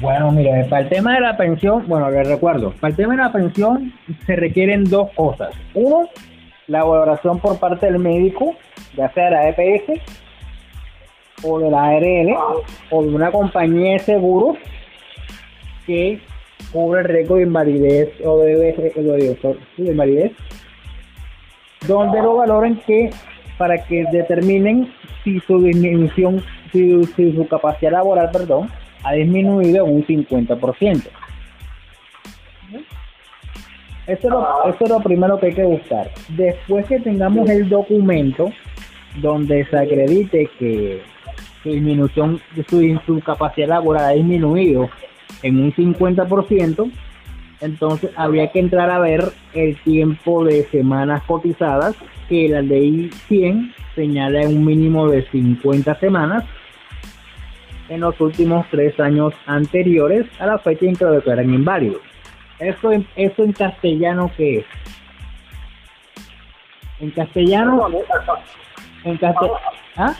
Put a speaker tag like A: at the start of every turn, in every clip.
A: Bueno, mire, para el tema de la pensión, bueno, les recuerdo, para el tema de la pensión se requieren dos cosas. Uno, la valoración por parte del médico, ya sea de la EPS o de la ARL o de una compañía de seguros que cubre el riesgo de invalidez o de, de- de invalidez, donde lo valoren que para que determinen si su disminución, si, su capacidad laboral, perdón, ha disminuido en un 50%. Eso es, lo, eso es lo primero que hay que buscar. Después que tengamos el documento donde se acredite que su disminución, su, su capacidad laboral ha disminuido en un 50%, entonces habría que entrar a ver el tiempo de semanas cotizadas, que la ley 100 señala en un mínimo de 50 semanas en los últimos tres años anteriores a la fecha en que lo declaran inválido. ¿Eso en, eso en castellano qué es? En castellano, en, caste- ¿ah?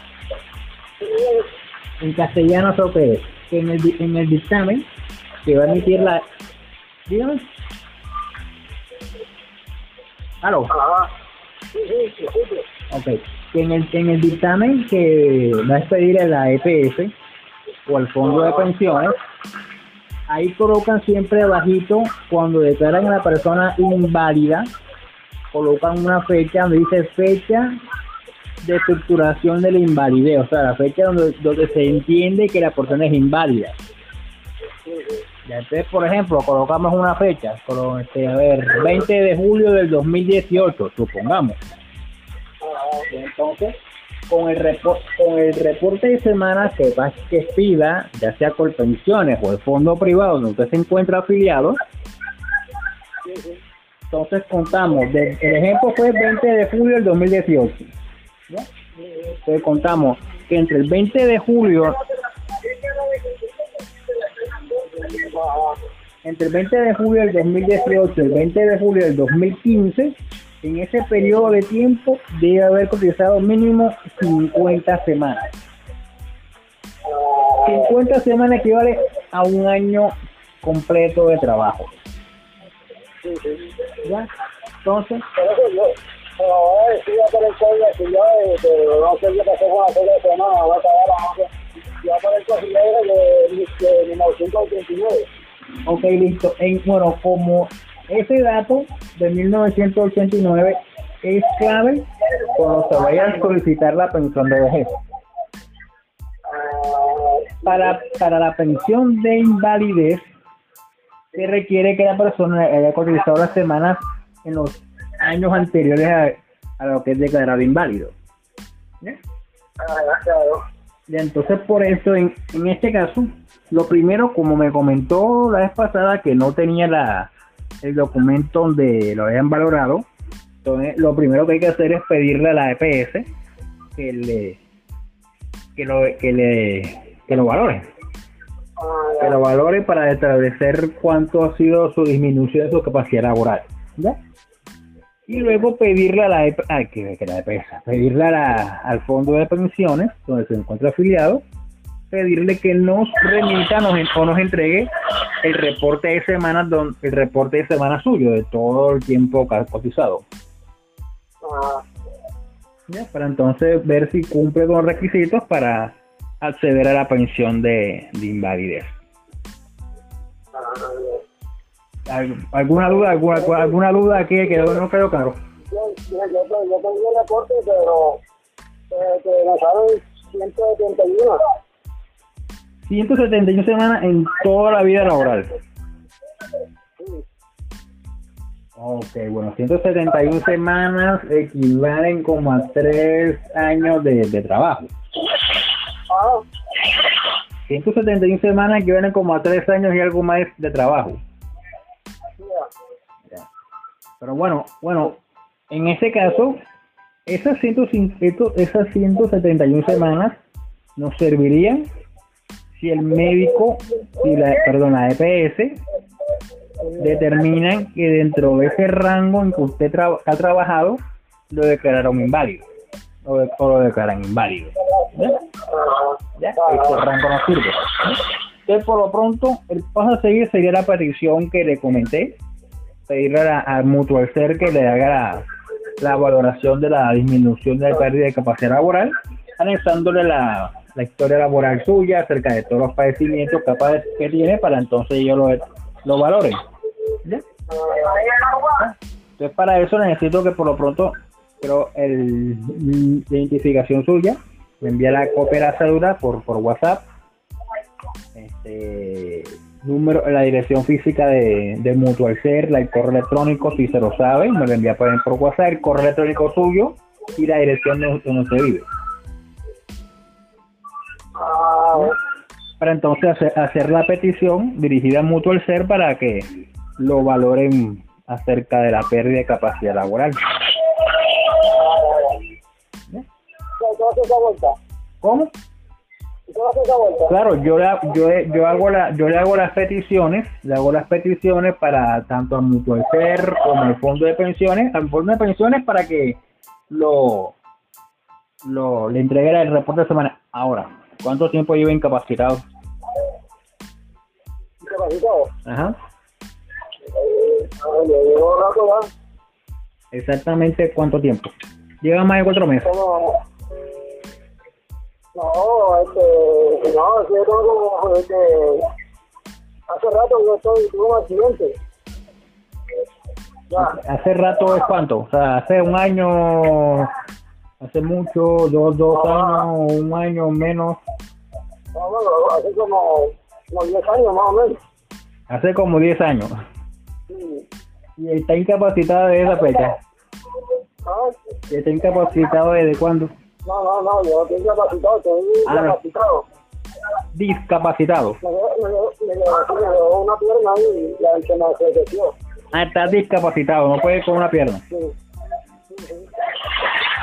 A: en castellano eso qué es? Que en el, en el dictamen que va a emitir la... Dígame. ¿Aló? Ok, que en el, en el dictamen que va a expedir la EPS o al Fondo de Pensiones, ahí colocan siempre abajito, cuando declaran a la persona inválida, colocan una fecha donde dice fecha de estructuración de la invalidez, o sea, la fecha donde, donde se entiende que la persona es inválida. Ya entonces, por ejemplo, colocamos una fecha, colo- este, a ver, 20 de julio del 2018, supongamos. Y entonces, con el, con el reporte de semana que, que pida, ya sea por pensiones o el fondo privado donde usted se encuentra afiliado, entonces contamos, de- el ejemplo fue el 20 de julio del 2018. ¿ya? Entonces contamos que entre el 20 de julio entre el 20 de julio del 2018 y el 20 de julio del 2015, en ese periodo de tiempo debe haber cotizado mínimo 50 semanas. 50 semanas equivale a un año completo de trabajo. ¿Ya? Entonces,
B: Por eso yo, pero ahora estoy a por el código que yo, que no sé qué pasó con la serie de semana, va a pagar la masa. Yo voy a poner cosas de, de 1989.
A: ok, listo. En, bueno, como ese dato de 1989 es clave cuando se vaya a solicitar la pensión de vejez. para, para la pensión de invalidez se requiere que la persona haya cotizado las semanas en los años anteriores a, a lo que es declarado inválido. Entonces por eso en, en este caso, lo primero, como me comentó la vez pasada que no tenía la, el documento donde lo habían valorado, entonces lo primero que hay que hacer es pedirle a la EPS que le que lo que le que lo valore. Que lo valore para establecer cuánto ha sido su disminución de su capacidad laboral y luego pedirle a la EP ay, que, que la EPS, pedirle a la- al fondo de pensiones donde se encuentra afiliado pedirle que nos remita o nos entregue el reporte de semanas don- el reporte de semana suyo de todo el tiempo cotizado
B: Ah,
A: ¿ya? para entonces ver si cumple con los requisitos para acceder a la pensión de, de invalidez
B: ah,
A: ¿Al- ¿Alguna duda? ¿Alguna, alguna duda aquí que no quedó claro?
B: yo, yo, yo, yo tengo el reporte, pero eh, que me salen 171.
A: 171 semanas en toda la vida laboral. Ok, bueno, 171 semanas equivalen como a 3 años de, de trabajo.
B: Ah,
A: 171 semanas equivalen como a 3 años y algo más de trabajo. Pero bueno, bueno, en ese caso, esas, 105 esto- esas 171 semanas nos servirían si el médico, si la, perdón, la EPS determinan que dentro de ese rango en que usted tra- ha trabajado, lo declararon inválido. o, de- o lo declaran inválido. ¿Ya? ¿Ya? Este rango no sirve. Entonces, por lo pronto, el paso a seguir sería la petición que le comenté, pedirle al Mutual Ser que le haga la, la valoración de la disminución de la pérdida de capacidad laboral, anexándole la, la historia laboral suya acerca de todos los padecimientos capaz que tiene para entonces ellos lo, lo valoren. Entonces para eso necesito que por lo pronto, pero el identificación suya, me envía la copia de la cédula por, por WhatsApp, este número, la dirección física de, de Mutual Ser, el correo electrónico, si se lo sabe, me lo envía por, por WhatsApp, el correo electrónico suyo y la dirección de donde usted vive. Para entonces hacer, hacer la petición dirigida a Mutual Ser para que lo valoren acerca de la pérdida de capacidad laboral.
B: ¿Qué qué va a?
A: ¿Cómo?
B: ¿Qué va a?
A: Claro, yo, la- yo, yo, hago la, yo le hago las peticiones, le hago las peticiones para tanto al Mutual Ser como al Fondo de Pensiones, al Fondo de Pensiones para que lo, lo le entregue el reporte de semana. Ahora, ¿cuánto tiempo lleva incapacitado?
B: Incapacitado.
A: Ajá.
B: Ya.
A: Exactamente cuánto tiempo. Lleva más de cuatro meses.
B: No, este... No, es que yo tengo como... Este, hace rato yo estoy... Tuve un accidente. Ya.
A: Hace rato es cuánto, o sea, hace un año, hace mucho, dos, dos años, un año menos,
B: No, bueno, hace como... Como 10 años más o menos.
A: hace como 10 años.
B: Sí.
A: Y está incapacitado desde esa fecha.
B: Ah,
A: ¿Y está incapacitado desde cuándo?
B: No, no, no, yo no estoy incapacitado, estoy
A: Ah, no.
B: incapacitado.
A: Discapacitado.
B: Me dio, me una pierna y la se me.
A: Ah, está discapacitado, no puede con una pierna.
B: Sí.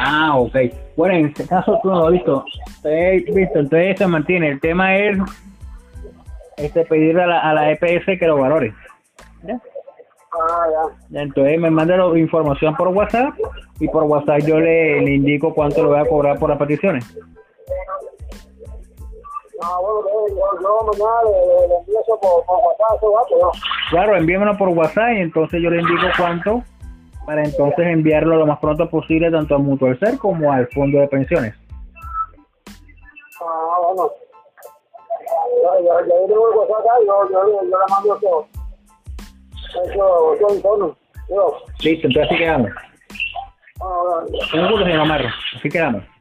A: Ah, ok. Bueno, en este caso tú no lo has visto. Usted, visto, entonces se mantiene. El tema es este pedirle a la, a la EPS que lo valore. ¿Ya?
B: Ah, ya.
A: Entonces me manda la información por WhatsApp y por WhatsApp yo le, le indico cuánto le voy a cobrar por las peticiones.
B: Ah, bueno, yo, yo, yo mañana le, le, le envío eso por, por WhatsApp, ¿no?
A: Claro, envíamelo por WhatsApp y entonces yo le indico cuánto para entonces enviarlo lo más pronto posible tanto a Mutual Ser como al fondo de pensiones.
B: Ah, bueno. Yo, yo, yo tengo el WhatsApp acá yo, yo, yo, le mando eso. Eso, eso. Yo.
A: Listo, entonces así quedamos.
B: Ah, bueno.
A: Un gusto, señor Amarro. Así quedamos.